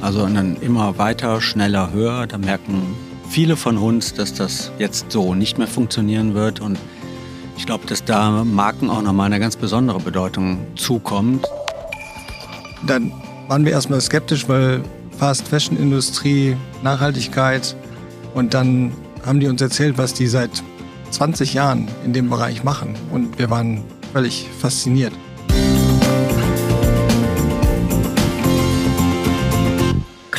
Also dann immer weiter, schneller, höher. Da merken viele von uns, dass das jetzt so nicht mehr funktionieren wird. Und ich glaube, dass da Marken auch nochmal eine ganz besondere Bedeutung zukommt. Dann waren wir erstmal skeptisch, weil Fast Fashion Industrie, Nachhaltigkeit und dann haben die uns erzählt, was die seit 20 Jahren in dem Bereich machen und wir waren völlig fasziniert.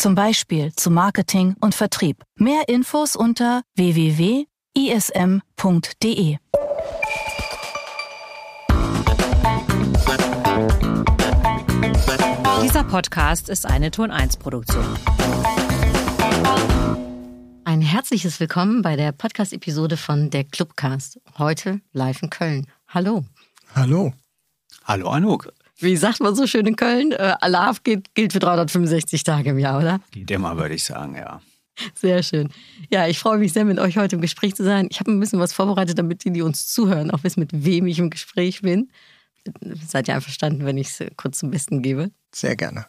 zum Beispiel zu Marketing und Vertrieb. Mehr Infos unter www.ism.de. Dieser Podcast ist eine Ton 1 Produktion. Ein herzliches Willkommen bei der Podcast-Episode von der Clubcast. Heute live in Köln. Hallo. Hallo. Hallo Anouk wie sagt man so schön in Köln, äh, Alarv gilt, gilt für 365 Tage im Jahr, oder? Geht immer, würde ich sagen, ja. Sehr schön. Ja, ich freue mich sehr, mit euch heute im Gespräch zu sein. Ich habe ein bisschen was vorbereitet, damit die, die uns zuhören, auch wissen, mit wem ich im Gespräch bin. Seid ihr einverstanden, wenn ich es kurz zum Besten gebe? Sehr gerne.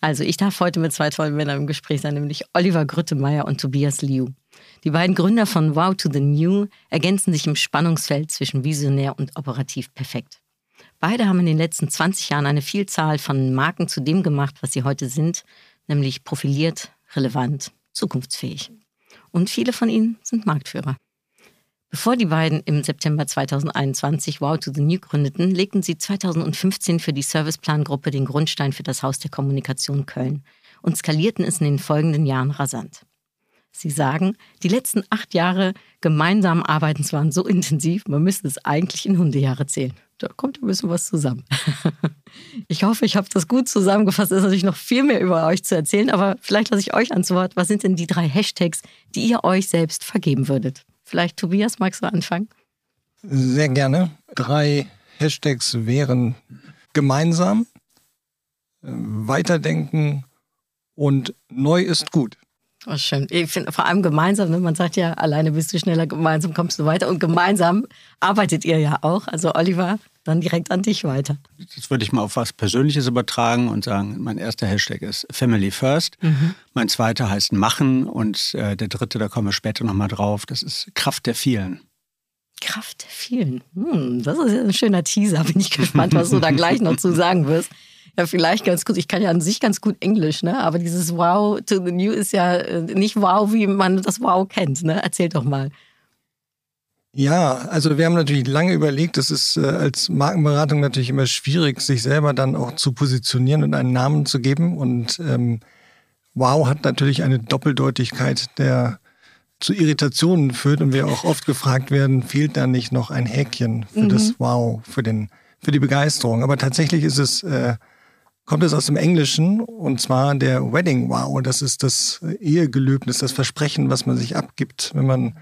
Also, ich darf heute mit zwei tollen Männern im Gespräch sein, nämlich Oliver Grüttemeier und Tobias Liu. Die beiden Gründer von Wow to the New ergänzen sich im Spannungsfeld zwischen visionär und operativ perfekt. Beide haben in den letzten 20 Jahren eine Vielzahl von Marken zu dem gemacht, was sie heute sind, nämlich profiliert, relevant, zukunftsfähig. Und viele von ihnen sind Marktführer. Bevor die beiden im September 2021 Wow to the New gründeten, legten sie 2015 für die Serviceplan-Gruppe den Grundstein für das Haus der Kommunikation Köln und skalierten es in den folgenden Jahren rasant. Sie sagen, die letzten acht Jahre gemeinsamen Arbeitens waren so intensiv, man müsste es eigentlich in Hundejahre zählen. Da kommt ein bisschen was zusammen. Ich hoffe, ich habe das gut zusammengefasst. Es ist natürlich noch viel mehr über euch zu erzählen, aber vielleicht lasse ich euch ans Wort. Was sind denn die drei Hashtags, die ihr euch selbst vergeben würdet? Vielleicht, Tobias, magst du anfangen? Sehr gerne. Drei Hashtags wären gemeinsam, äh, weiterdenken und neu ist gut. Oh, schön. Ich finde vor allem gemeinsam, ne? man sagt ja, alleine bist du schneller, gemeinsam kommst du weiter und gemeinsam arbeitet ihr ja auch. Also Oliver, dann direkt an dich weiter. Das würde ich mal auf was Persönliches übertragen und sagen, mein erster Hashtag ist Family First. Mhm. Mein zweiter heißt Machen und äh, der dritte, da kommen wir später nochmal drauf, das ist Kraft der vielen. Kraft der vielen. Hm, das ist ja ein schöner Teaser. Bin ich gespannt, was du da gleich noch zu sagen wirst. Ja, vielleicht ganz gut. Ich kann ja an sich ganz gut Englisch, ne? Aber dieses Wow to the New ist ja äh, nicht Wow, wie man das Wow kennt, ne? Erzähl doch mal. Ja, also wir haben natürlich lange überlegt, es ist äh, als Markenberatung natürlich immer schwierig, sich selber dann auch zu positionieren und einen Namen zu geben. Und ähm, Wow hat natürlich eine Doppeldeutigkeit, der zu Irritationen führt und wir auch oft gefragt werden, fehlt da nicht noch ein Häkchen für mhm. das Wow, für, den, für die Begeisterung. Aber tatsächlich ist es, äh, kommt es aus dem Englischen und zwar der Wedding Wow. Das ist das Ehegelöbnis, das Versprechen, was man sich abgibt, wenn man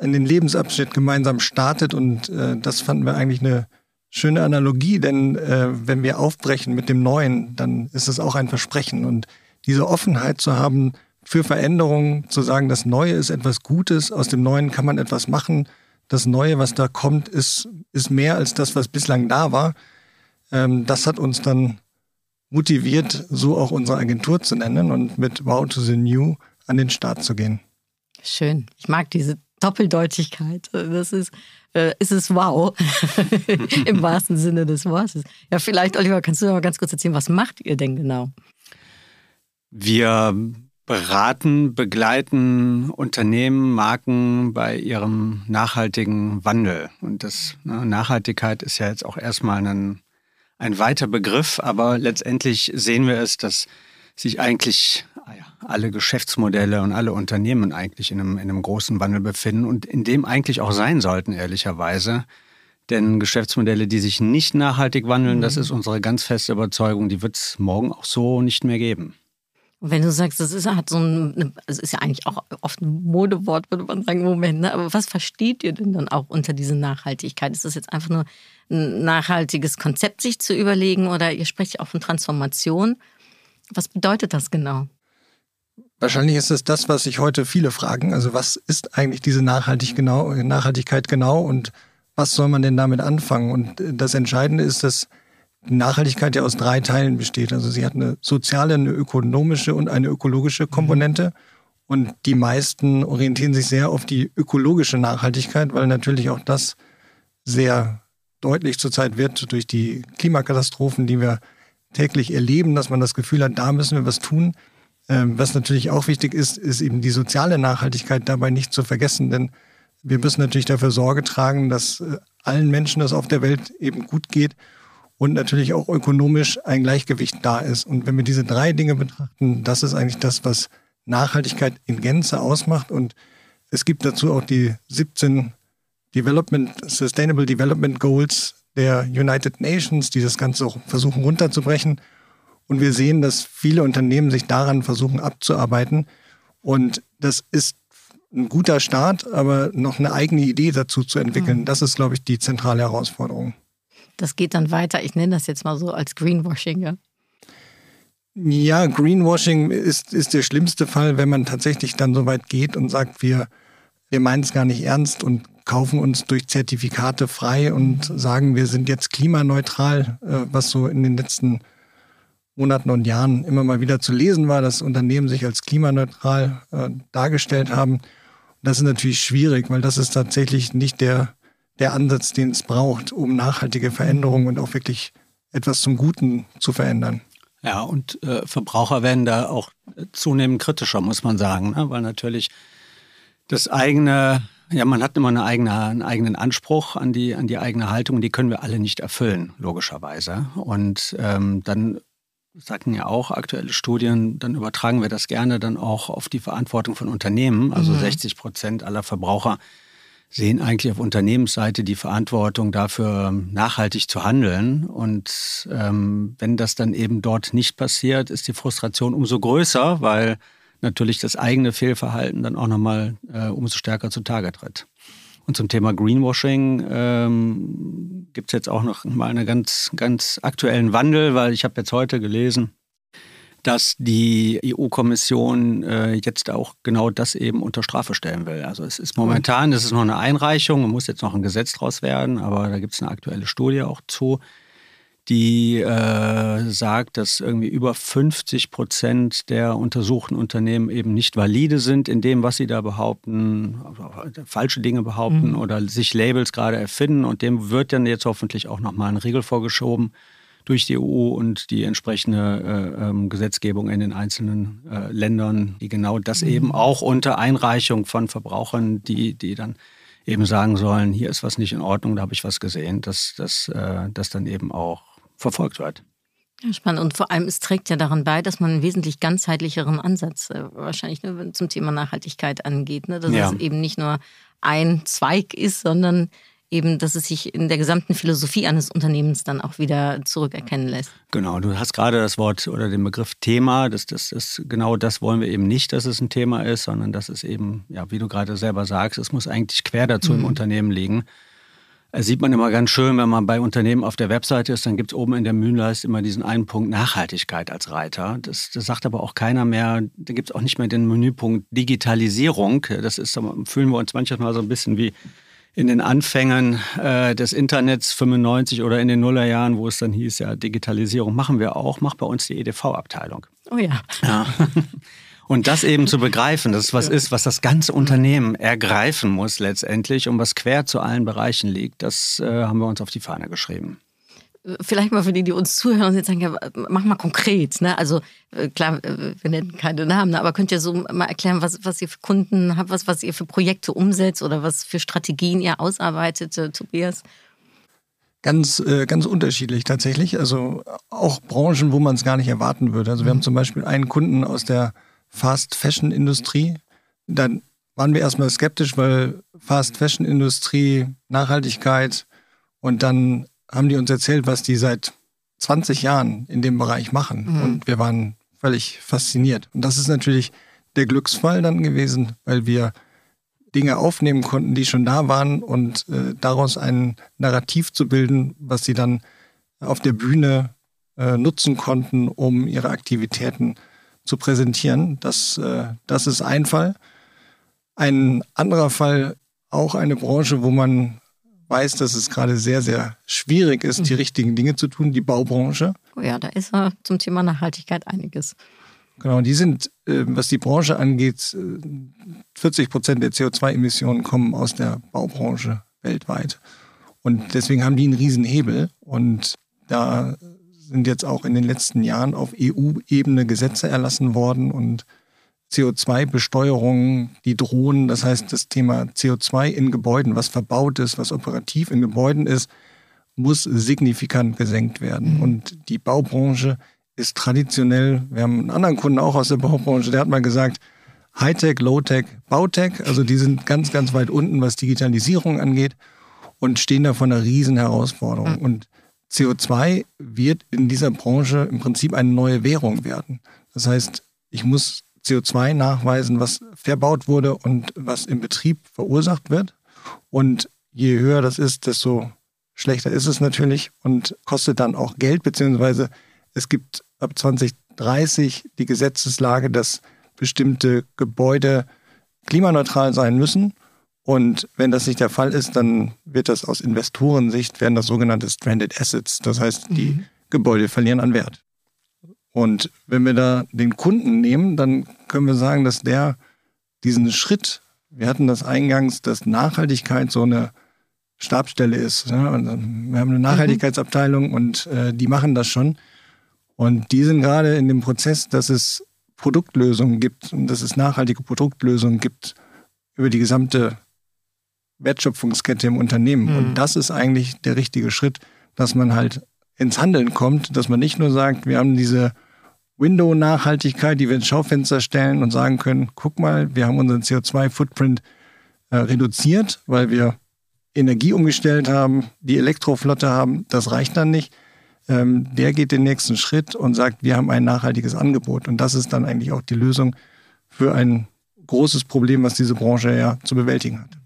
in den Lebensabschnitt gemeinsam startet. Und äh, das fanden wir eigentlich eine schöne Analogie, denn äh, wenn wir aufbrechen mit dem Neuen, dann ist es auch ein Versprechen. Und diese Offenheit zu haben für Veränderungen, zu sagen, das Neue ist etwas Gutes, aus dem Neuen kann man etwas machen. Das Neue, was da kommt, ist, ist mehr als das, was bislang da war. Ähm, das hat uns dann motiviert, so auch unsere Agentur zu nennen und mit Wow to the New an den Start zu gehen. Schön. Ich mag diese Doppeldeutigkeit. Das ist, äh, ist es wow. Im wahrsten Sinne des Wortes. Ja, vielleicht, Oliver, kannst du mal ganz kurz erzählen, was macht ihr denn genau? Wir beraten, begleiten Unternehmen, Marken bei ihrem nachhaltigen Wandel. Und das ne, Nachhaltigkeit ist ja jetzt auch erstmal ein, ein weiter Begriff, aber letztendlich sehen wir es, dass sich eigentlich ah alle Geschäftsmodelle und alle Unternehmen eigentlich in einem, in einem großen Wandel befinden und in dem eigentlich auch sein sollten, ehrlicherweise. Denn Geschäftsmodelle, die sich nicht nachhaltig wandeln, mhm. das ist unsere ganz feste Überzeugung, die wird es morgen auch so nicht mehr geben. Wenn du sagst, das ist, hat so ein, es ist ja eigentlich auch oft ein Modewort, würde man sagen, Moment, ne? aber was versteht ihr denn dann auch unter dieser Nachhaltigkeit? Ist das jetzt einfach nur ein nachhaltiges Konzept sich zu überlegen oder ihr sprecht auch von Transformation? Was bedeutet das genau? Wahrscheinlich ist es das, was sich heute viele fragen. Also was ist eigentlich diese Nachhaltig genau, Nachhaltigkeit genau und was soll man denn damit anfangen? Und das Entscheidende ist, dass Nachhaltigkeit ja aus drei Teilen besteht. Also sie hat eine soziale, eine ökonomische und eine ökologische Komponente. Und die meisten orientieren sich sehr auf die ökologische Nachhaltigkeit, weil natürlich auch das sehr deutlich zurzeit wird durch die Klimakatastrophen, die wir täglich erleben, dass man das Gefühl hat, da müssen wir was tun. Ähm, was natürlich auch wichtig ist, ist eben die soziale Nachhaltigkeit dabei nicht zu vergessen, denn wir müssen natürlich dafür Sorge tragen, dass äh, allen Menschen das auf der Welt eben gut geht und natürlich auch ökonomisch ein Gleichgewicht da ist. Und wenn wir diese drei Dinge betrachten, das ist eigentlich das, was Nachhaltigkeit in Gänze ausmacht. Und es gibt dazu auch die 17 Development, Sustainable Development Goals der United Nations, die das Ganze auch versuchen runterzubrechen. Und wir sehen, dass viele Unternehmen sich daran versuchen abzuarbeiten. Und das ist ein guter Start, aber noch eine eigene Idee dazu zu entwickeln, mhm. das ist, glaube ich, die zentrale Herausforderung. Das geht dann weiter. Ich nenne das jetzt mal so als Greenwashing. Ja, ja Greenwashing ist, ist der schlimmste Fall, wenn man tatsächlich dann so weit geht und sagt, wir, wir meinen es gar nicht ernst und kaufen uns durch Zertifikate frei und sagen, wir sind jetzt klimaneutral, äh, was so in den letzten Monaten und Jahren immer mal wieder zu lesen war, dass Unternehmen sich als klimaneutral äh, dargestellt haben. Das ist natürlich schwierig, weil das ist tatsächlich nicht der der Ansatz, den es braucht, um nachhaltige Veränderungen und auch wirklich etwas zum Guten zu verändern. Ja, und äh, Verbraucher werden da auch zunehmend kritischer, muss man sagen, ne? weil natürlich das eigene, ja, man hat immer eine eigene, einen eigenen Anspruch an die, an die eigene Haltung, die können wir alle nicht erfüllen, logischerweise. Und ähm, dann sagten ja auch aktuelle Studien, dann übertragen wir das gerne dann auch auf die Verantwortung von Unternehmen. Also mhm. 60 Prozent aller Verbraucher sehen eigentlich auf Unternehmensseite die Verantwortung dafür, nachhaltig zu handeln. Und ähm, wenn das dann eben dort nicht passiert, ist die Frustration umso größer, weil natürlich das eigene Fehlverhalten dann auch nochmal äh, umso stärker zutage tritt. Und zum Thema Greenwashing ähm, gibt es jetzt auch noch mal einen ganz, ganz aktuellen Wandel, weil ich habe jetzt heute gelesen, dass die EU-Kommission äh, jetzt auch genau das eben unter Strafe stellen will. Also es ist momentan, es ist noch eine Einreichung, muss jetzt noch ein Gesetz draus werden, aber da gibt es eine aktuelle Studie auch zu, die äh, sagt, dass irgendwie über 50 Prozent der untersuchten Unternehmen eben nicht valide sind in dem, was sie da behaupten, falsche Dinge behaupten mhm. oder sich Labels gerade erfinden. Und dem wird dann jetzt hoffentlich auch nochmal ein Riegel vorgeschoben durch die EU und die entsprechende äh, ähm, Gesetzgebung in den einzelnen äh, Ländern, die genau das mhm. eben auch unter Einreichung von Verbrauchern, die, die dann eben sagen sollen, hier ist was nicht in Ordnung, da habe ich was gesehen, dass das äh, dann eben auch verfolgt wird. Ja, spannend. Und vor allem, es trägt ja daran bei, dass man einen wesentlich ganzheitlicheren Ansatz äh, wahrscheinlich ne, zum Thema Nachhaltigkeit angeht. Ne? Dass ja. es eben nicht nur ein Zweig ist, sondern eben, dass es sich in der gesamten Philosophie eines Unternehmens dann auch wieder zurückerkennen lässt. Genau, du hast gerade das Wort oder den Begriff Thema, das, das, das, genau das wollen wir eben nicht, dass es ein Thema ist, sondern dass es eben, ja, wie du gerade selber sagst, es muss eigentlich quer dazu mhm. im Unternehmen liegen. Das sieht man immer ganz schön, wenn man bei Unternehmen auf der Webseite ist, dann gibt es oben in der Menüleiste immer diesen einen Punkt Nachhaltigkeit als Reiter. Das, das sagt aber auch keiner mehr, da gibt es auch nicht mehr den Menüpunkt Digitalisierung. Das ist, fühlen wir uns manchmal so ein bisschen wie in den Anfängen äh, des Internets 95 oder in den Nullerjahren, wo es dann hieß, ja, Digitalisierung machen wir auch, macht bei uns die EDV-Abteilung. Oh ja. ja. Und das eben zu begreifen, dass es was ist, was das ganze Unternehmen ergreifen muss letztendlich und was quer zu allen Bereichen liegt, das äh, haben wir uns auf die Fahne geschrieben vielleicht mal für die, die uns zuhören und jetzt sagen, ja, mach mal konkret. Ne? Also äh, klar, äh, wir nennen keine Namen, aber könnt ihr so mal erklären, was, was ihr für Kunden habt, was, was ihr für Projekte umsetzt oder was für Strategien ihr ausarbeitet, äh, Tobias? Ganz, ganz unterschiedlich tatsächlich. Also auch Branchen, wo man es gar nicht erwarten würde. Also wir haben mhm. zum Beispiel einen Kunden aus der Fast Fashion Industrie. Dann waren wir erstmal skeptisch, weil Fast Fashion Industrie, Nachhaltigkeit und dann haben die uns erzählt, was die seit 20 Jahren in dem Bereich machen. Mhm. Und wir waren völlig fasziniert. Und das ist natürlich der Glücksfall dann gewesen, weil wir Dinge aufnehmen konnten, die schon da waren und äh, daraus ein Narrativ zu bilden, was sie dann auf der Bühne äh, nutzen konnten, um ihre Aktivitäten zu präsentieren. Das, äh, das ist ein Fall. Ein anderer Fall, auch eine Branche, wo man weiß, dass es gerade sehr, sehr schwierig ist, die mhm. richtigen Dinge zu tun, die Baubranche. Oh ja, da ist ja zum Thema Nachhaltigkeit einiges. Genau, die sind, äh, was die Branche angeht, 40 äh, Prozent der CO2-Emissionen kommen aus der Baubranche weltweit. Und deswegen haben die einen riesen Hebel. Und da sind jetzt auch in den letzten Jahren auf EU-Ebene Gesetze erlassen worden und CO2-Besteuerungen, die drohen. Das heißt, das Thema CO2 in Gebäuden, was verbaut ist, was operativ in Gebäuden ist, muss signifikant gesenkt werden. Mhm. Und die Baubranche ist traditionell, wir haben einen anderen Kunden auch aus der Baubranche, der hat mal gesagt, Hightech, Low-Tech, Bautech, also die sind ganz, ganz weit unten, was Digitalisierung angeht und stehen da vor einer riesen Herausforderung. Mhm. Und CO2 wird in dieser Branche im Prinzip eine neue Währung werden. Das heißt, ich muss CO2 nachweisen, was verbaut wurde und was im Betrieb verursacht wird. Und je höher das ist, desto schlechter ist es natürlich und kostet dann auch Geld, beziehungsweise es gibt ab 2030 die Gesetzeslage, dass bestimmte Gebäude klimaneutral sein müssen. Und wenn das nicht der Fall ist, dann wird das aus Investorensicht, werden das sogenannte Stranded Assets. Das heißt, die mhm. Gebäude verlieren an Wert. Und wenn wir da den Kunden nehmen, dann können wir sagen, dass der diesen Schritt, wir hatten das eingangs, dass Nachhaltigkeit so eine Stabstelle ist. Ne? wir haben eine mhm. Nachhaltigkeitsabteilung und äh, die machen das schon. Und die sind gerade in dem Prozess, dass es Produktlösungen gibt und dass es nachhaltige Produktlösungen gibt über die gesamte Wertschöpfungskette im Unternehmen. Mhm. Und das ist eigentlich der richtige Schritt, dass man halt ins Handeln kommt, dass man nicht nur sagt, wir haben diese Window-Nachhaltigkeit, die wir ins Schaufenster stellen und sagen können, guck mal, wir haben unseren CO2-Footprint äh, reduziert, weil wir Energie umgestellt haben, die Elektroflotte haben, das reicht dann nicht. Ähm, der geht den nächsten Schritt und sagt, wir haben ein nachhaltiges Angebot. Und das ist dann eigentlich auch die Lösung für ein großes Problem, was diese Branche ja zu bewältigen hat.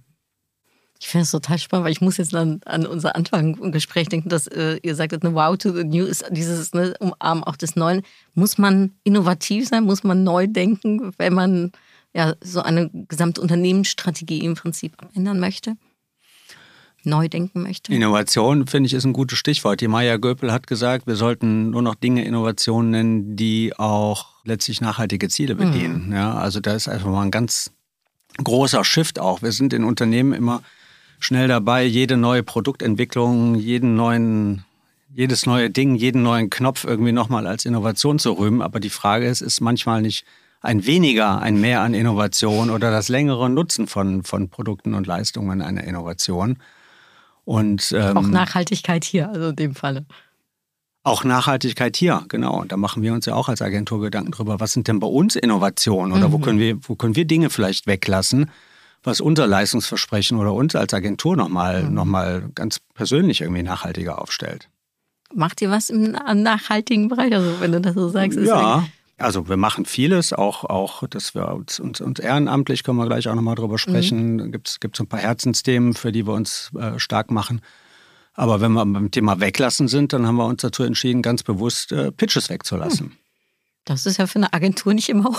Ich finde es total spannend, weil ich muss jetzt an, an unser Anfangsgespräch denken, dass äh, ihr sagtet, eine Wow to the New ist dieses ne, Umarmen auch des Neuen. Muss man innovativ sein? Muss man neu denken, wenn man ja so eine gesamte Unternehmensstrategie im Prinzip ändern möchte? Neu denken möchte? Innovation, finde ich, ist ein gutes Stichwort. Die Maya Göpel hat gesagt, wir sollten nur noch Dinge Innovationen nennen, die auch letztlich nachhaltige Ziele bedienen. Mhm. Ja, also da ist einfach mal ein ganz großer Shift auch. Wir sind in Unternehmen immer schnell dabei, jede neue Produktentwicklung, jeden neuen, jedes neue Ding, jeden neuen Knopf irgendwie nochmal als Innovation zu rühmen. Aber die Frage ist, ist manchmal nicht ein weniger, ein mehr an Innovation oder das längere Nutzen von, von Produkten und Leistungen einer Innovation. Und, ähm, auch Nachhaltigkeit hier, also in dem Falle. Auch Nachhaltigkeit hier, genau. Und da machen wir uns ja auch als Agentur Gedanken drüber, was sind denn bei uns Innovationen oder mhm. wo, können wir, wo können wir Dinge vielleicht weglassen, was unser Leistungsversprechen oder uns als Agentur nochmal mhm. noch mal ganz persönlich irgendwie nachhaltiger aufstellt. Macht ihr was im nachhaltigen Bereich, also wenn du das so sagst? Ja, also wir machen vieles, auch, auch dass wir uns, uns, uns ehrenamtlich, können wir gleich auch nochmal drüber sprechen, mhm. gibt es ein paar Herzensthemen, für die wir uns äh, stark machen. Aber wenn wir beim Thema Weglassen sind, dann haben wir uns dazu entschieden, ganz bewusst äh, Pitches wegzulassen. Mhm. Das ist ja für eine Agentur nicht immer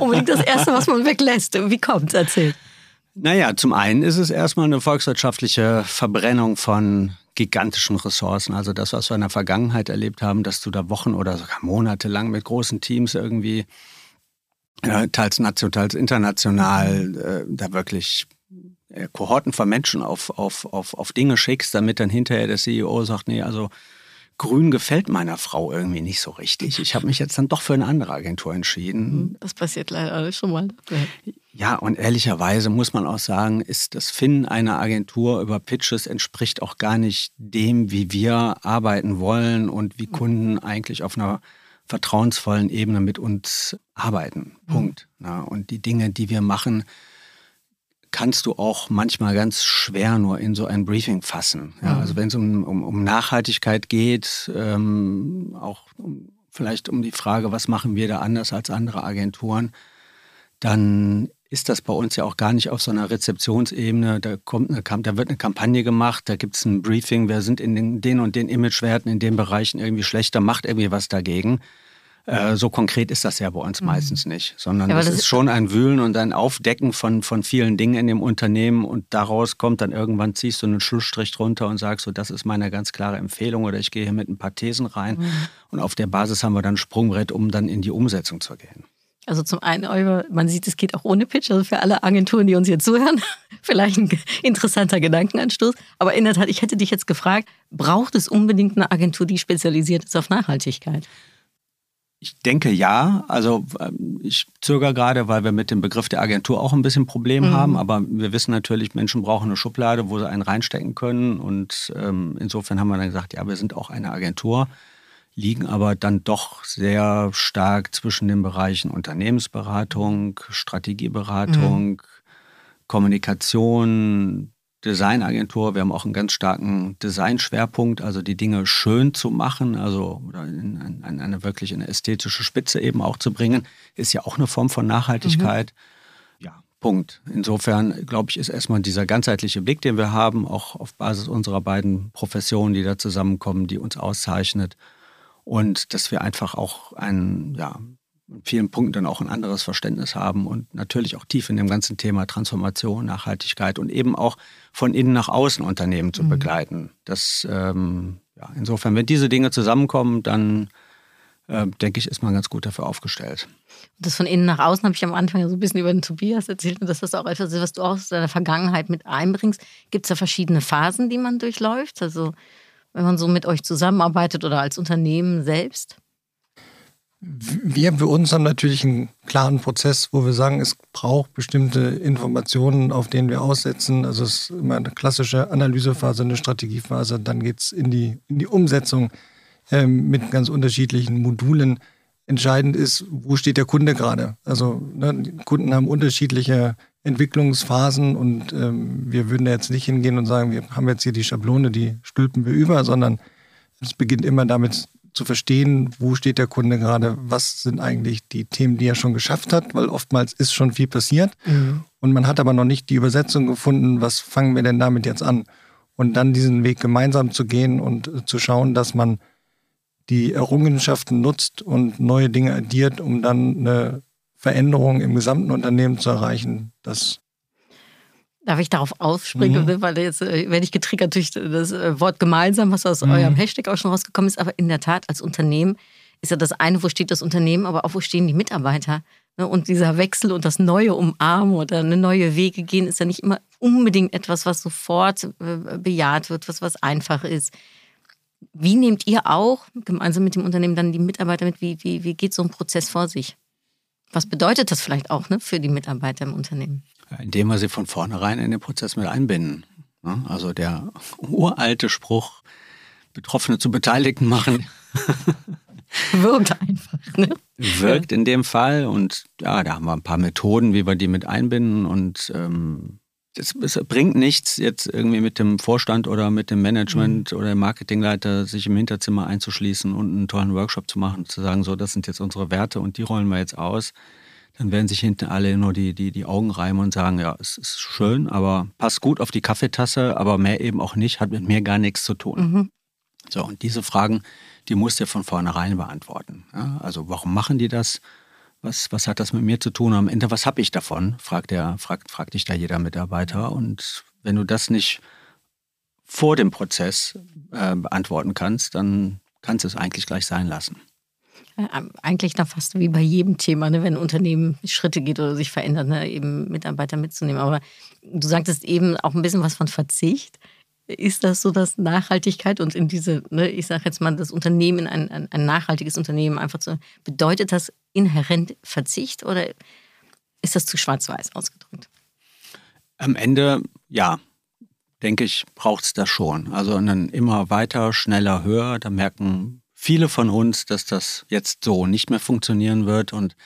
unbedingt das Erste, was man weglässt. Wie kommt es? Erzählt. Naja, zum einen ist es erstmal eine volkswirtschaftliche Verbrennung von gigantischen Ressourcen. Also das, was wir in der Vergangenheit erlebt haben, dass du da Wochen oder sogar Monate lang mit großen Teams irgendwie, äh, teils national, teils international, äh, da wirklich äh, Kohorten von Menschen auf, auf, auf, auf Dinge schickst, damit dann hinterher der CEO sagt, nee, also Grün gefällt meiner Frau irgendwie nicht so richtig. Ich habe mich jetzt dann doch für eine andere Agentur entschieden. Hm, das passiert leider alles schon mal. Ja, und ehrlicherweise muss man auch sagen, ist das Finden einer Agentur über Pitches entspricht auch gar nicht dem, wie wir arbeiten wollen und wie Kunden eigentlich auf einer vertrauensvollen Ebene mit uns arbeiten. Punkt. Mhm. und die Dinge, die wir machen, kannst du auch manchmal ganz schwer nur in so ein Briefing fassen. Ja, mhm. Also wenn es um, um, um, Nachhaltigkeit geht, ähm, auch um vielleicht um die Frage, was machen wir da anders als andere Agenturen, dann ist das bei uns ja auch gar nicht auf so einer Rezeptionsebene. Da, kommt eine, da wird eine Kampagne gemacht, da gibt es ein Briefing, wir sind in den, den und den Imagewerten in den Bereichen irgendwie schlechter, macht irgendwie was dagegen. Äh, so konkret ist das ja bei uns mhm. meistens nicht, sondern ja, es ist schon ein Wühlen und ein Aufdecken von, von vielen Dingen in dem Unternehmen und daraus kommt dann irgendwann, ziehst du einen Schlussstrich drunter und sagst so, das ist meine ganz klare Empfehlung oder ich gehe hier mit ein paar Thesen rein mhm. und auf der Basis haben wir dann Sprungbrett, um dann in die Umsetzung zu gehen. Also zum einen, man sieht, es geht auch ohne Pitch, also für alle Agenturen, die uns hier zuhören, vielleicht ein interessanter Gedankenanstoß. Aber in der Tat, ich hätte dich jetzt gefragt, braucht es unbedingt eine Agentur, die spezialisiert ist auf Nachhaltigkeit? Ich denke ja. Also ähm, ich zögere gerade, weil wir mit dem Begriff der Agentur auch ein bisschen Problem mhm. haben. Aber wir wissen natürlich, Menschen brauchen eine Schublade, wo sie einen reinstecken können. Und ähm, insofern haben wir dann gesagt, ja, wir sind auch eine Agentur, liegen aber dann doch sehr stark zwischen den Bereichen Unternehmensberatung, Strategieberatung, mhm. Kommunikation, Designagentur. Wir haben auch einen ganz starken Designschwerpunkt, also die Dinge schön zu machen, also in, in eine wirklich eine ästhetische Spitze eben auch zu bringen, ist ja auch eine Form von Nachhaltigkeit. Mhm. Ja, Punkt. Insofern, glaube ich, ist erstmal dieser ganzheitliche Blick, den wir haben, auch auf Basis unserer beiden Professionen, die da zusammenkommen, die uns auszeichnet. Und dass wir einfach auch ein, ja, in vielen Punkten dann auch ein anderes Verständnis haben und natürlich auch tief in dem ganzen Thema Transformation, Nachhaltigkeit und eben auch von innen nach außen Unternehmen zu mhm. begleiten. Das, ähm, ja, insofern, wenn diese Dinge zusammenkommen, dann äh, denke ich, ist man ganz gut dafür aufgestellt. Das von innen nach außen habe ich am Anfang ja so ein bisschen über den Tobias erzählt und das ist auch etwas, was du auch aus deiner Vergangenheit mit einbringst. Gibt es da verschiedene Phasen, die man durchläuft? Also wenn man so mit euch zusammenarbeitet oder als Unternehmen selbst? Wir für uns haben natürlich einen klaren Prozess, wo wir sagen, es braucht bestimmte Informationen, auf denen wir aussetzen. Also es ist immer eine klassische Analysephase, eine Strategiephase. Dann geht es in die, in die Umsetzung äh, mit ganz unterschiedlichen Modulen. Entscheidend ist, wo steht der Kunde gerade? Also ne, Kunden haben unterschiedliche Entwicklungsphasen und ähm, wir würden da jetzt nicht hingehen und sagen, wir haben jetzt hier die Schablone, die stülpen wir über, sondern es beginnt immer damit zu verstehen, wo steht der Kunde gerade, was sind eigentlich die Themen, die er schon geschafft hat, weil oftmals ist schon viel passiert mhm. und man hat aber noch nicht die Übersetzung gefunden, was fangen wir denn damit jetzt an? Und dann diesen Weg gemeinsam zu gehen und äh, zu schauen, dass man die Errungenschaften nutzt und neue Dinge addiert, um dann eine Veränderung im gesamten Unternehmen zu erreichen. Das Darf ich darauf aufspringen, mhm. weil jetzt äh, werde ich getriggert durch das äh, Wort gemeinsam, was aus mhm. eurem Hashtag auch schon rausgekommen ist. Aber in der Tat, als Unternehmen ist ja das eine, wo steht das Unternehmen, aber auch wo stehen die Mitarbeiter. Ne? Und dieser Wechsel und das neue Umarmen oder eine neue Wege gehen, ist ja nicht immer unbedingt etwas, was sofort äh, bejaht wird, was, was einfach ist. Wie nehmt ihr auch gemeinsam mit dem Unternehmen dann die Mitarbeiter mit? Wie, wie, wie geht so ein Prozess vor sich? Was bedeutet das vielleicht auch ne, für die Mitarbeiter im Unternehmen? Indem wir sie von vornherein in den Prozess mit einbinden. Ne? Also der uralte Spruch, Betroffene zu Beteiligten machen. Wirkt einfach, ne? Wirkt in dem Fall und ja, da haben wir ein paar Methoden, wie wir die mit einbinden und ähm, es, es, bringt nichts, jetzt irgendwie mit dem Vorstand oder mit dem Management mhm. oder dem Marketingleiter sich im Hinterzimmer einzuschließen und einen tollen Workshop zu machen, zu sagen, so, das sind jetzt unsere Werte und die rollen wir jetzt aus dann werden sich hinten alle nur die, die, die Augen reimen und sagen, ja, es ist schön, aber passt gut auf die Kaffeetasse, aber mehr eben auch nicht, hat mit mir gar nichts zu tun. Mhm. So, und diese Fragen, die musst du von vornherein beantworten. Ja, also warum machen die das? Was, was hat das mit mir zu tun? Am Ende, was habe ich davon? Fragt, der, fragt, fragt dich da jeder Mitarbeiter. Und wenn du das nicht vor dem Prozess äh, beantworten kannst, dann kannst du es eigentlich gleich sein lassen. Ähm, eigentlich dann fast wie bei jedem Thema, ne, wenn ein Unternehmen Schritte geht oder sich verändert, ne, eben Mitarbeiter mitzunehmen. Aber du sagtest eben auch ein bisschen was von Verzicht. Ist das so, dass Nachhaltigkeit und in diese, ne, ich sage jetzt mal, das Unternehmen, ein, ein, nachhaltiges Unternehmen einfach zu, bedeutet das inhärent Verzicht oder ist das zu schwarz-weiß ausgedrückt? Am Ende, ja, denke ich, braucht es das schon. Also dann immer weiter, schneller, höher. Da merken viele von uns, dass das jetzt so nicht mehr funktionieren wird. Und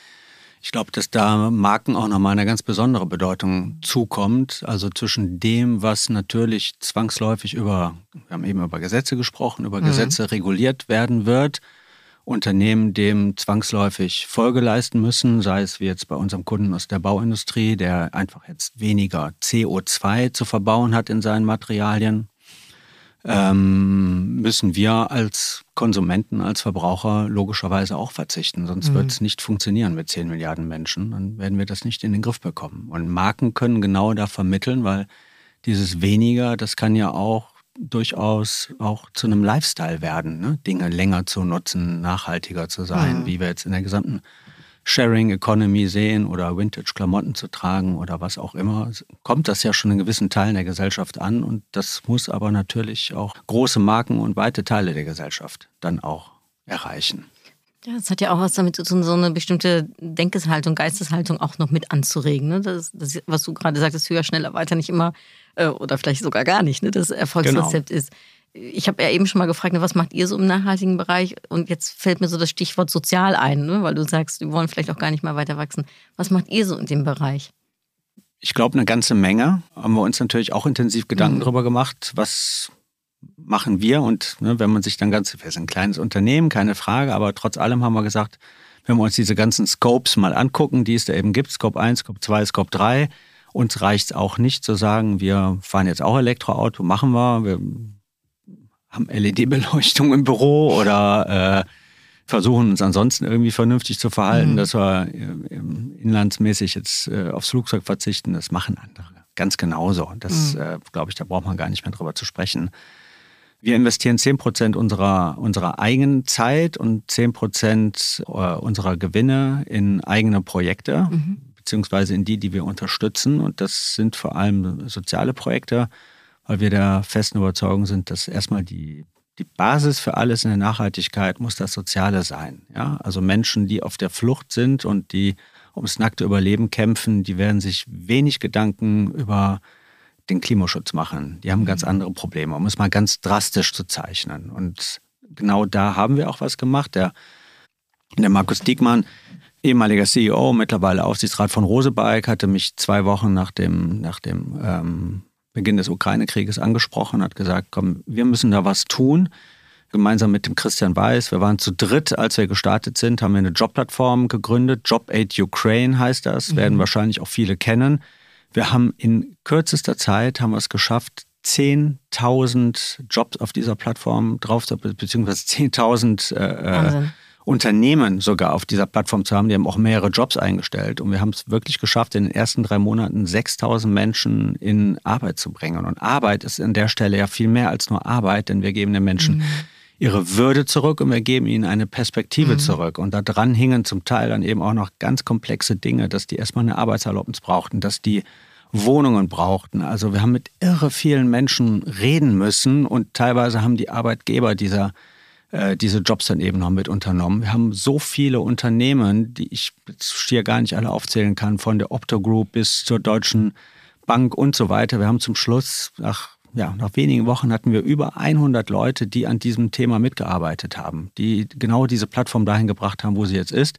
ich glaube, dass da Marken auch nochmal eine ganz besondere Bedeutung zukommt. Also zwischen dem, was natürlich zwangsläufig über, wir haben eben über Gesetze gesprochen, über mhm. Gesetze reguliert werden wird Unternehmen dem zwangsläufig Folge leisten müssen, sei es wie jetzt bei unserem Kunden aus der Bauindustrie, der einfach jetzt weniger CO2 zu verbauen hat in seinen Materialien, ähm, müssen wir als Konsumenten, als Verbraucher logischerweise auch verzichten. Sonst mhm. wird es nicht funktionieren mit 10 Milliarden Menschen. Dann werden wir das nicht in den Griff bekommen. Und Marken können genau da vermitteln, weil dieses weniger, das kann ja auch durchaus auch zu einem Lifestyle werden, ne? Dinge länger zu nutzen, nachhaltiger zu sein, mhm. wie wir jetzt in der gesamten Sharing Economy sehen oder Vintage-Klamotten zu tragen oder was auch immer, kommt das ja schon in gewissen Teilen der Gesellschaft an und das muss aber natürlich auch große Marken und weite Teile der Gesellschaft dann auch erreichen. Ja, das hat ja auch was damit zu tun, so eine bestimmte Denkeshaltung, Geisteshaltung auch noch mit anzuregen. Ne? Das, das, was du gerade sagtest, höher, schneller, weiter, nicht immer äh, oder vielleicht sogar gar nicht, ne? das Erfolgsrezept genau. ist ich habe ja eben schon mal gefragt, ne, was macht ihr so im nachhaltigen Bereich? Und jetzt fällt mir so das Stichwort sozial ein, ne? weil du sagst, wir wollen vielleicht auch gar nicht mehr weiter wachsen. Was macht ihr so in dem Bereich? Ich glaube, eine ganze Menge. Haben wir uns natürlich auch intensiv Gedanken mhm. darüber gemacht, was machen wir. Und ne, wenn man sich dann ganz, wir sind ein kleines Unternehmen, keine Frage, aber trotz allem haben wir gesagt, wenn wir uns diese ganzen Scopes mal angucken, die es da eben gibt, Scope 1, Scope 2, Scope 3, uns reicht es auch nicht zu sagen, wir fahren jetzt auch Elektroauto, machen wir, wir haben LED-Beleuchtung im Büro oder äh, versuchen uns ansonsten irgendwie vernünftig zu verhalten, mhm. dass wir äh, inlandsmäßig jetzt äh, aufs Flugzeug verzichten. Das machen andere ganz genauso. Das, mhm. äh, glaube ich, da braucht man gar nicht mehr drüber zu sprechen. Wir investieren 10 Prozent unserer, unserer eigenen Zeit und 10 Prozent äh, unserer Gewinne in eigene Projekte, mhm. beziehungsweise in die, die wir unterstützen. Und das sind vor allem soziale Projekte weil wir der festen Überzeugung sind, dass erstmal die, die Basis für alles in der Nachhaltigkeit muss das Soziale sein. Ja? Also Menschen, die auf der Flucht sind und die ums nackte Überleben kämpfen, die werden sich wenig Gedanken über den Klimaschutz machen. Die haben ganz mhm. andere Probleme, um es mal ganz drastisch zu zeichnen. Und genau da haben wir auch was gemacht. Der, der Markus Diekmann, ehemaliger CEO, mittlerweile Aufsichtsrat von Rosebike, hatte mich zwei Wochen nach dem, nach dem ähm, Beginn des Ukraine-Krieges angesprochen, hat gesagt, komm, wir müssen da was tun. Gemeinsam mit dem Christian Weiß, wir waren zu dritt, als wir gestartet sind, haben wir eine Jobplattform gegründet. Job Aid Ukraine heißt das, mhm. werden wahrscheinlich auch viele kennen. Wir haben in kürzester Zeit haben wir es geschafft, 10.000 Jobs auf dieser Plattform drauf, beziehungsweise 10.000 äh, äh Unternehmen sogar auf dieser Plattform zu haben. Die haben auch mehrere Jobs eingestellt. Und wir haben es wirklich geschafft, in den ersten drei Monaten 6000 Menschen in Arbeit zu bringen. Und Arbeit ist an der Stelle ja viel mehr als nur Arbeit, denn wir geben den Menschen mhm. ihre Würde zurück und wir geben ihnen eine Perspektive mhm. zurück. Und da dran hingen zum Teil dann eben auch noch ganz komplexe Dinge, dass die erstmal eine Arbeitserlaubnis brauchten, dass die Wohnungen brauchten. Also wir haben mit irre vielen Menschen reden müssen und teilweise haben die Arbeitgeber dieser diese Jobs dann eben noch mit unternommen. Wir haben so viele Unternehmen, die ich jetzt hier gar nicht alle aufzählen kann, von der Opto Group bis zur Deutschen Bank und so weiter. Wir haben zum Schluss nach ja, nach wenigen Wochen hatten wir über 100 Leute, die an diesem Thema mitgearbeitet haben, die genau diese Plattform dahin gebracht haben, wo sie jetzt ist.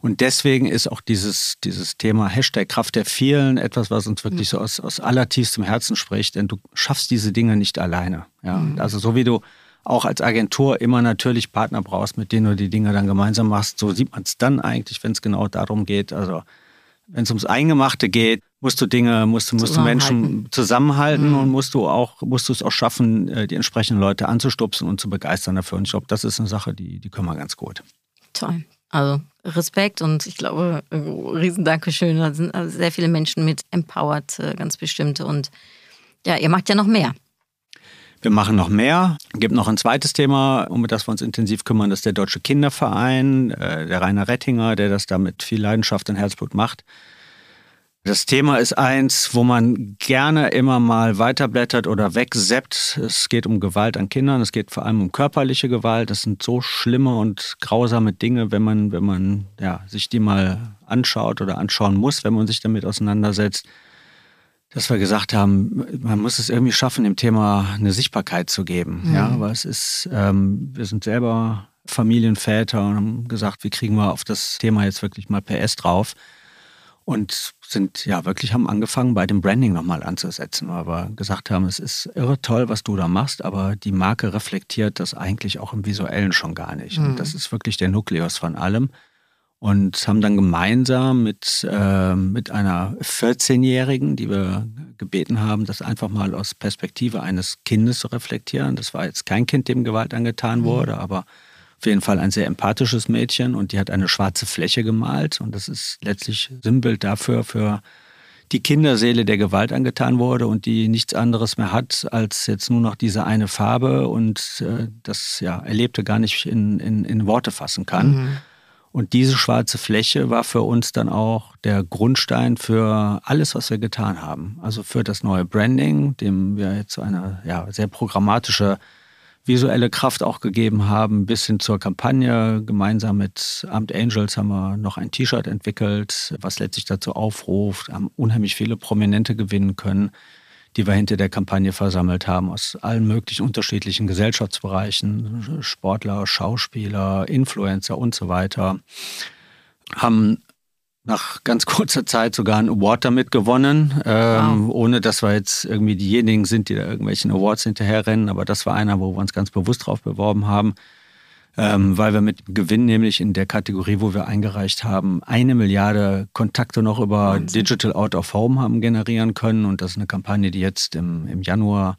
Und deswegen ist auch dieses, dieses Thema Hashtag Kraft der vielen etwas, was uns wirklich so aus, aus allertiefstem Herzen spricht, denn du schaffst diese Dinge nicht alleine. Ja? Mhm. Also so wie du auch als Agentur immer natürlich Partner brauchst, mit denen du die Dinge dann gemeinsam machst. So sieht man es dann eigentlich, wenn es genau darum geht. Also wenn es ums Eingemachte geht, musst du Dinge, musst du, musst du Menschen zusammenhalten mhm. und musst du auch, musst du es auch schaffen, äh, die entsprechenden Leute anzustupsen und zu begeistern dafür. Und ich glaube, das ist eine Sache, die, die können wir ganz gut. Toll. Also Respekt und ich glaube, riesen Dankeschön. Da sind sehr viele Menschen mit empowered, äh, ganz bestimmt. Und ja, ihr macht ja noch mehr. Wir machen noch mehr. Es gibt noch ein zweites Thema, um das wir uns intensiv kümmern, das ist der Deutsche Kinderverein, äh, der Rainer Rettinger, der das da mit viel Leidenschaft und Herzblut macht. Das Thema ist eins, wo man gerne immer mal weiterblättert oder wegseppt. Es geht um Gewalt an Kindern, es geht vor allem um körperliche Gewalt. Das sind so schlimme und grausame Dinge, wenn man, wenn man ja, sich die mal anschaut oder anschauen muss, wenn man sich damit auseinandersetzt dass wir gesagt haben, man muss es irgendwie schaffen, dem Thema eine Sichtbarkeit zu geben. Mhm. Ja, aber es ist, ähm, wir sind selber Familienväter und haben gesagt, wie kriegen wir auf das Thema jetzt wirklich mal PS drauf. und sind ja wirklich haben angefangen, bei dem Branding nochmal anzusetzen, weil wir gesagt haben, es ist irre toll, was du da machst, aber die Marke reflektiert das eigentlich auch im Visuellen schon gar nicht. Mhm. Und das ist wirklich der Nukleus von allem. Und haben dann gemeinsam mit, äh, mit einer 14-Jährigen, die wir gebeten haben, das einfach mal aus Perspektive eines Kindes zu reflektieren. Das war jetzt kein Kind, dem Gewalt angetan mhm. wurde, aber auf jeden Fall ein sehr empathisches Mädchen und die hat eine schwarze Fläche gemalt und das ist letztlich Sinnbild dafür, für die Kinderseele der Gewalt angetan wurde und die nichts anderes mehr hat als jetzt nur noch diese eine Farbe und äh, das ja Erlebte gar nicht in, in, in Worte fassen kann. Mhm. Und diese schwarze Fläche war für uns dann auch der Grundstein für alles, was wir getan haben. Also für das neue Branding, dem wir jetzt eine ja, sehr programmatische visuelle Kraft auch gegeben haben, bis hin zur Kampagne. Gemeinsam mit Amt Angels haben wir noch ein T-Shirt entwickelt, was letztlich dazu aufruft, haben unheimlich viele Prominente gewinnen können, die wir hinter der Kampagne versammelt haben, aus allen möglichen unterschiedlichen Gesellschaftsbereichen, Sportler, Schauspieler, Influencer und so weiter. Haben nach ganz kurzer Zeit sogar einen Award damit gewonnen, ähm, wow. ohne dass wir jetzt irgendwie diejenigen sind, die da irgendwelchen Awards hinterherrennen. Aber das war einer, wo wir uns ganz bewusst drauf beworben haben, ähm, weil wir mit Gewinn nämlich in der Kategorie, wo wir eingereicht haben, eine Milliarde Kontakte noch über Wahnsinn. Digital Out of Home haben generieren können. Und das ist eine Kampagne, die jetzt im, im Januar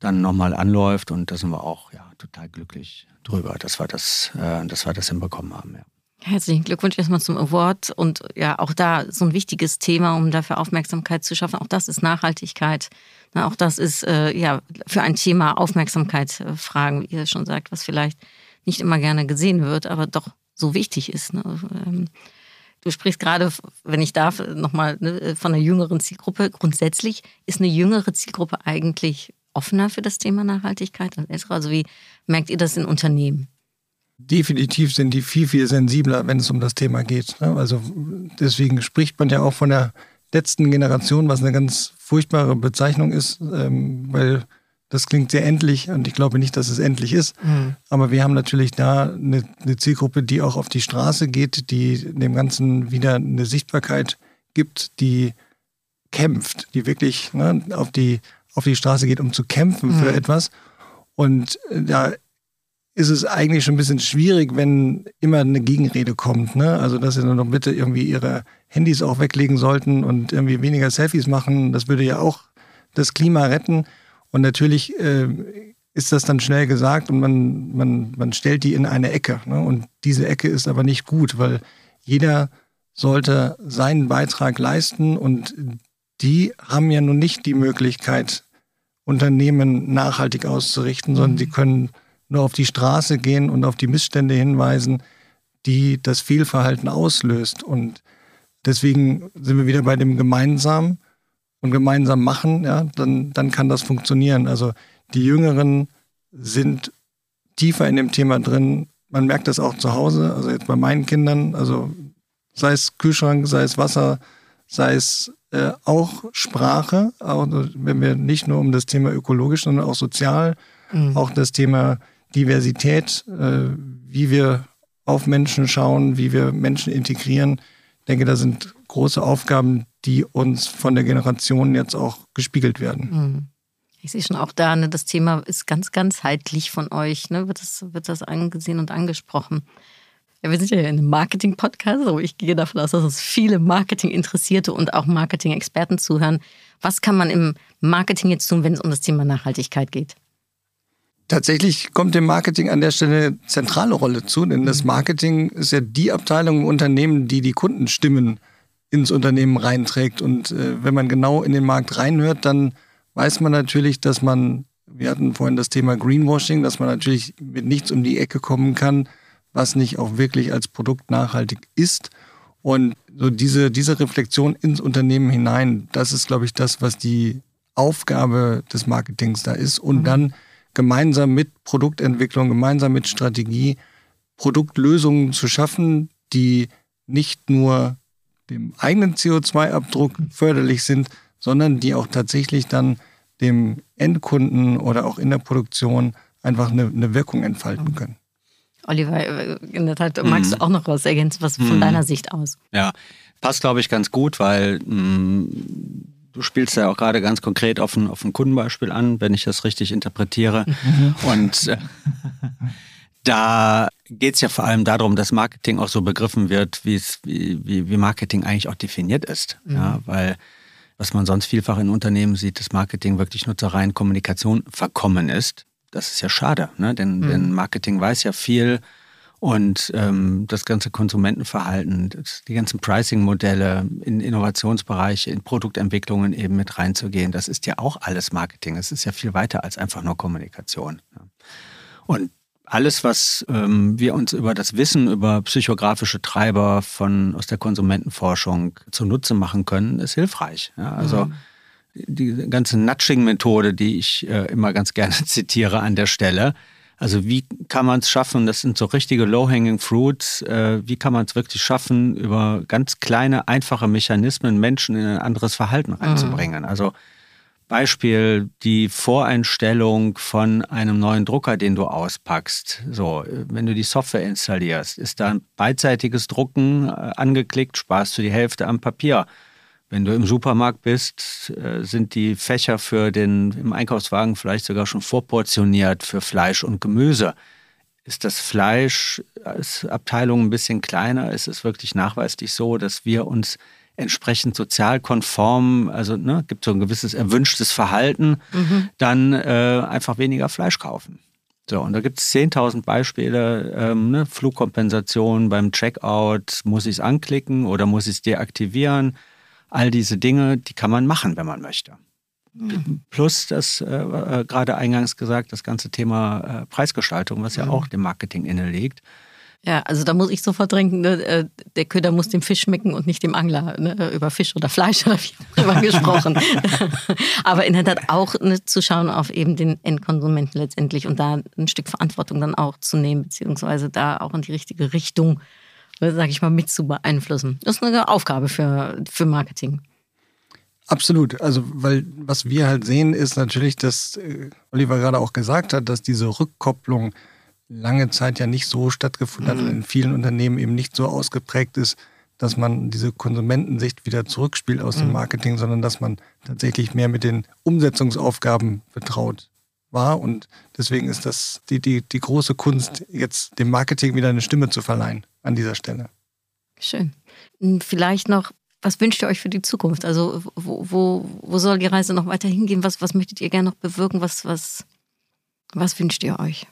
dann nochmal anläuft. Und da sind wir auch ja, total glücklich drüber, dass wir das, äh, dass wir das hinbekommen haben. Ja. Herzlichen Glückwunsch erstmal zum Award und ja, auch da so ein wichtiges Thema, um dafür Aufmerksamkeit zu schaffen. Auch das ist Nachhaltigkeit. Auch das ist äh, ja für ein Thema Aufmerksamkeit äh, fragen, wie ihr schon sagt, was vielleicht nicht immer gerne gesehen wird, aber doch so wichtig ist. Ne? Ähm, du sprichst gerade, wenn ich darf, nochmal ne, von einer jüngeren Zielgruppe. Grundsätzlich ist eine jüngere Zielgruppe eigentlich offener für das Thema Nachhaltigkeit als ältere. Also wie merkt ihr das in Unternehmen? definitiv sind die viel, viel sensibler, wenn es um das Thema geht. Ne? Also deswegen spricht man ja auch von der letzten Generation, was eine ganz furchtbare Bezeichnung ist, ähm, weil das klingt sehr endlich und ich glaube nicht, dass es endlich ist. Mhm. Aber wir haben natürlich da eine, eine, Zielgruppe, die auch auf die Straße geht, die dem Ganzen wieder eine Sichtbarkeit gibt, die kämpft, die wirklich ne, auf, die, auf die Straße geht, um zu kämpfen mhm. für etwas. Und da ist es eigentlich schon ein bisschen schwierig, wenn immer eine Gegenrede kommt. Ne? Also, dass sie dann doch bitte irgendwie ihre Handys auch weglegen sollten und irgendwie weniger Selfies machen. Das würde ja auch das Klima retten. Und natürlich äh, ist das dann schnell gesagt und man, man, man stellt die in eine Ecke. Ne? Und diese Ecke ist aber nicht gut, weil jeder sollte seinen Beitrag leisten und die haben ja nun nicht die Möglichkeit, Unternehmen nachhaltig auszurichten, sondern sie können nur auf die Straße gehen und auf die Missstände hinweisen, die das Fehlverhalten auslöst. Und deswegen sind wir wieder bei dem gemeinsam und gemeinsam machen, ja, dann, dann kann das funktionieren. Also die Jüngeren sind tiefer in dem Thema drin. Man merkt das auch zu Hause, also jetzt bei meinen Kindern, also sei es Kühlschrank, sei es Wasser, sei es äh, auch Sprache, auch wenn wir nicht nur um das Thema ökologisch, sondern auch sozial, mhm. auch das Thema Diversität, äh, wie wir auf Menschen schauen, wie wir Menschen integrieren. Ich denke, da sind große Aufgaben, die uns von der Generation jetzt auch gespiegelt werden. Mhm. Ich sehe schon auch da, ne, das Thema ist ganz ganzheitlich von euch, ne, wird, das, wird das angesehen und angesprochen. Ja, wir sind ja in einem Marketing-Podcast, aber ich gehe davon aus, dass uns viele Marketing-Interessierte und auch Marketing-Experten zuhören. Was kann man im Marketing jetzt tun, wenn es um das Thema Nachhaltigkeit geht? Tatsächlich kommt dem Marketing an der Stelle eine zentrale Rolle zu, denn das Marketing ist ja die Abteilung im Unternehmen, die die Kundenstimmen ins Unternehmen reinträgt. Und äh, wenn man genau in den Markt reinhört, dann weiß man natürlich, dass man, wir hatten vorhin das Thema Greenwashing, dass man natürlich mit nichts um die Ecke kommen kann, was nicht auch wirklich als Produkt nachhaltig ist. Und so diese, diese Reflexion ins Unternehmen hinein, das ist, glaube ich, das, was die Aufgabe des Marketings da ist. Und mhm. dann gemeinsam mit Produktentwicklung, gemeinsam mit Strategie Produktlösungen zu schaffen, die nicht nur dem eigenen CO2-Abdruck förderlich sind, sondern die auch tatsächlich dann dem Endkunden oder auch in der Produktion einfach eine, eine Wirkung entfalten können. Oliver, in der Tat, magst du mhm. auch noch was ergänzen, was von mhm. deiner Sicht aus? Ja, passt, glaube ich, ganz gut, weil mh, mm, du spielst ja auch gerade ganz konkret auf ein, auf ein Kundenbeispiel an, wenn ich das richtig interpretiere. Mhm. Und äh, da geht es ja vor allem darum, dass Marketing auch so begriffen wird, wie, wie, wie Marketing eigentlich auch definiert ist. Mhm. Ja, weil was man sonst vielfach in Unternehmen sieht, dass Marketing wirklich nur zur reinen Kommunikation verkommen ist. Das ist ja schade, ne? denn, mhm. denn Marketing weiß ja viel und ähm, das ganze Konsumentenverhalten, das, die ganzen Pricing-Modelle in Innovationsbereiche, in Produktentwicklungen eben mit reinzugehen, das ist ja auch alles Marketing. Es ist ja viel weiter als einfach nur Kommunikation. Und alles, was ähm, wir uns über das Wissen über psychografische Treiber von aus der Konsumentenforschung zunutze machen können, ist hilfreich. Ja, also mhm. die ganze Nudging-Methode, die ich äh, immer ganz gerne zitiere an der Stelle. Also wie kann man es schaffen, das sind so richtige Low-Hanging Fruits, äh, wie kann man es wirklich schaffen, über ganz kleine, einfache Mechanismen Menschen in ein anderes Verhalten mhm. reinzubringen. Mhm. Also Beispiel die Voreinstellung von einem neuen Drucker, den du auspackst. So, wenn du die Software installierst, ist da ein beidseitiges Drucken äh, angeklickt, sparst du die Hälfte am Papier. Wenn du im Supermarkt bist, äh, sind die Fächer für den im Einkaufswagen vielleicht sogar schon vorportioniert für Fleisch und Gemüse. Ist das Fleisch als Abteilung ein bisschen kleiner? Ist es wirklich nachweislich so, dass wir uns entsprechend sozial konform, also ne, gibt so ein gewisses erwünschtes Verhalten, mhm. dann äh, einfach weniger Fleisch kaufen. So, und da gibt es 10.000 Beispiele, ähm, ne, Flugkompensation beim Checkout, muss ich es anklicken oder muss ich es deaktivieren? All diese Dinge, die kann man machen, wenn man möchte. Mhm. Plus das, äh, äh, gerade eingangs gesagt, das ganze Thema äh, Preisgestaltung, was ja mhm. auch dem Marketing inne liegt. Ja, also da muss ich sofort denken, ne, äh, der Köder muss dem Fisch schmecken und nicht dem Angler. Ne, über Fisch oder Fleisch oder wie immer gesprochen. Aber in der Tat auch ne, zu schauen auf eben den Endkonsumenten letztendlich und da ein Stück Verantwortung dann auch zu nehmen, beziehungsweise da auch in die richtige Richtung, ne, sage ich mal, mit zu beeinflussen. Das ist eine Aufgabe für, für Marketing. Absolut. Also, weil was wir halt sehen, ist natürlich, dass äh, Oliver gerade auch gesagt hat, dass diese Rückkopplung lange Zeit ja nicht so stattgefunden hat und in vielen Unternehmen eben nicht so ausgeprägt ist, dass man diese Konsumentensicht wieder zurückspielt aus dem mhm. Marketing, sondern dass man tatsächlich mehr mit den Umsetzungsaufgaben betraut war. Und deswegen ist das die, die, die große Kunst, jetzt dem Marketing wieder eine Stimme zu verleihen an dieser Stelle. Schön. Hm, vielleicht noch, was wünscht ihr euch für die Zukunft? Also wo, wo, wo soll die Reise noch weiter hingehen? Was, was möchtet ihr gerne noch bewirken? Was, was, was wünscht ihr euch?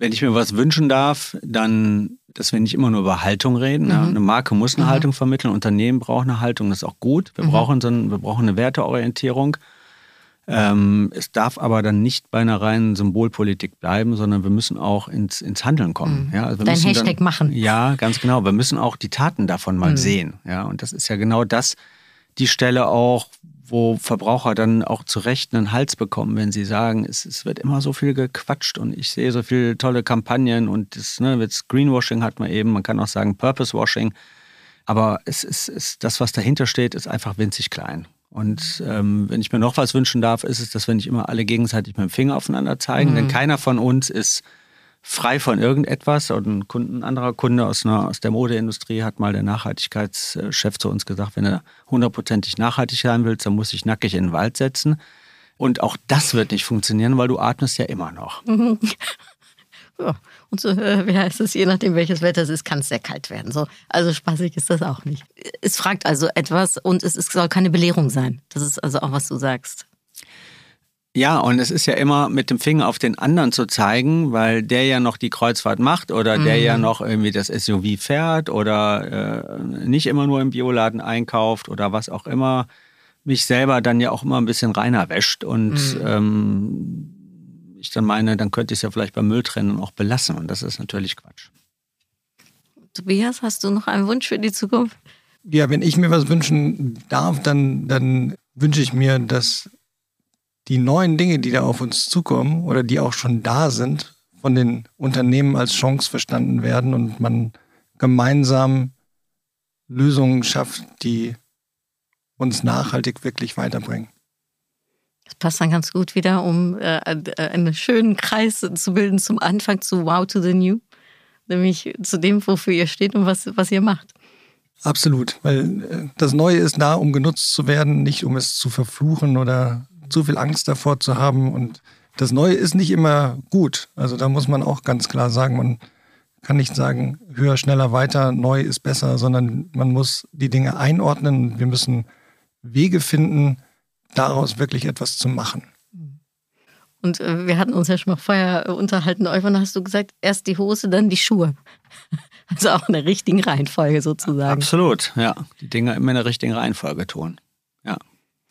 Wenn ich mir was wünschen darf, dann, dass wir nicht immer nur über Haltung reden. Mhm. Ja. Eine Marke muss eine mhm. Haltung vermitteln, Unternehmen braucht eine Haltung, das ist auch gut. Wir, mhm. brauchen, so ein, wir brauchen eine Werteorientierung. Ähm, es darf aber dann nicht bei einer reinen Symbolpolitik bleiben, sondern wir müssen auch ins, ins Handeln kommen. Mhm. Ja, also Dein Hashtag dann, machen. Ja, ganz genau. Wir müssen auch die Taten davon mal mhm. sehen. Ja, und das ist ja genau das, die Stelle auch, wo Verbraucher dann auch zu Recht einen Hals bekommen, wenn sie sagen, es, es wird immer so viel gequatscht und ich sehe so viele tolle Kampagnen und das, ne, jetzt Greenwashing hat man eben, man kann auch sagen Purpose Washing, aber es ist, ist das, was dahinter steht, ist einfach winzig klein. Und ähm, wenn ich mir noch was wünschen darf, ist es, dass wir nicht immer alle gegenseitig mit dem Finger aufeinander zeigen, mhm. denn keiner von uns ist frei von irgendetwas. Und ein, Kunde, ein anderer Kunde aus, einer, aus der Modeindustrie hat mal der Nachhaltigkeitschef zu uns gesagt, wenn er hundertprozentig nachhaltig sein willst, dann muss ich nackig in den Wald setzen. Und auch das wird nicht funktionieren, weil du atmest ja immer noch. ja. Und so, äh, wie heißt es, je nachdem welches Wetter es ist, kann es sehr kalt werden. So, also spaßig ist das auch nicht. Es fragt also etwas und es, es soll keine Belehrung sein. Das ist also auch, was du sagst. Ja, und es ist ja immer mit dem Finger auf den anderen zu zeigen, weil der ja noch die Kreuzfahrt macht oder mhm. der ja mhm. noch irgendwie das SUV fährt oder äh, nicht immer nur im Bioladen einkauft oder was auch immer, mich selber dann ja auch immer ein bisschen reiner wäscht und mhm. ähm, ich dann meine, dann könnte ich es ja vielleicht beim Mülltrennen auch belassen und das ist natürlich Quatsch. Tobias, hast du noch einen Wunsch für die Zukunft? Ja, wenn ich mir was wünschen darf, dann, dann wünsche ich mir, dass die neuen Dinge, die da auf uns zukommen oder die auch schon da sind, von den Unternehmen als Chance verstanden werden und man gemeinsam Lösungen schafft, die uns nachhaltig wirklich weiterbringen. Das passt dann ganz gut wieder, um äh, äh, einen schönen Kreis zu bilden zum Anfang zu Wow to the New, nämlich zu dem, wofür ihr steht und was, was ihr macht. Absolut, weil äh, das Neue ist da, um genutzt zu werden, nicht um es zu verfluchen oder zu viel Angst davor zu haben. Und das Neue ist nicht immer gut. Also da muss man auch ganz klar sagen, man kann nicht sagen, höher, schneller, weiter, neu ist besser, sondern man muss die Dinge einordnen. Wir müssen Wege finden, daraus wirklich etwas zu machen. Und äh, wir hatten uns ja schon mal vorher äh, unterhalten, irgendwann hast du gesagt, erst die Hose, dann die Schuhe. Also auch in der richtigen Reihenfolge sozusagen. Absolut, ja. Die Dinge immer in der richtigen Reihenfolge tun.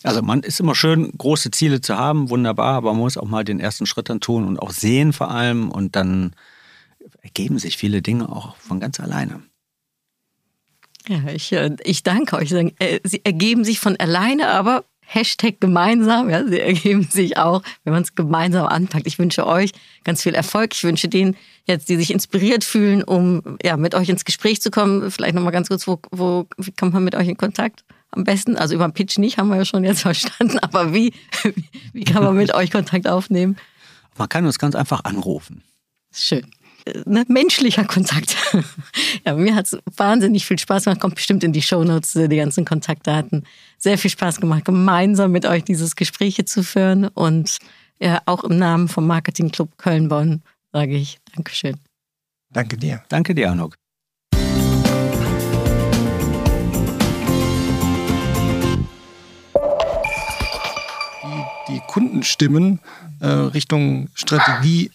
Also man ist immer schön, große Ziele zu haben, wunderbar, aber man muss auch mal den ersten Schritt dann tun und auch sehen vor allem und dann ergeben sich viele Dinge auch von ganz alleine. Ja, ich, äh, ich danke euch. Sie ergeben sich von alleine, aber Hashtag gemeinsam. Ja, sie ergeben sich auch, wenn man es gemeinsam anpackt. Ich wünsche euch ganz viel Erfolg. Ich wünsche denen jetzt, die sich inspiriert fühlen, um ja, mit euch ins Gespräch zu kommen. Vielleicht nochmal ganz kurz, wo, wo, wie kommt man mit euch in Kontakt? Am besten, also über den Pitch nicht, haben wir ja schon jetzt verstanden, aber wie, wie kann man mit euch Kontakt aufnehmen? Man kann uns ganz einfach anrufen. Schön ne, menschlicher Kontakt. ja, mir hat es wahnsinnig viel Spaß gemacht. Kommt bestimmt in die Shownotes, äh, die ganzen Kontaktdaten. Sehr viel Spaß gemacht, gemeinsam mit euch dieses Gespräch zu führen. Und ja, auch im Namen vom Marketing Club Köln-Bonn sage ich Dankeschön. Danke dir. Danke dir, Anuk. die Kundenstimmen äh, Richtung Strategie.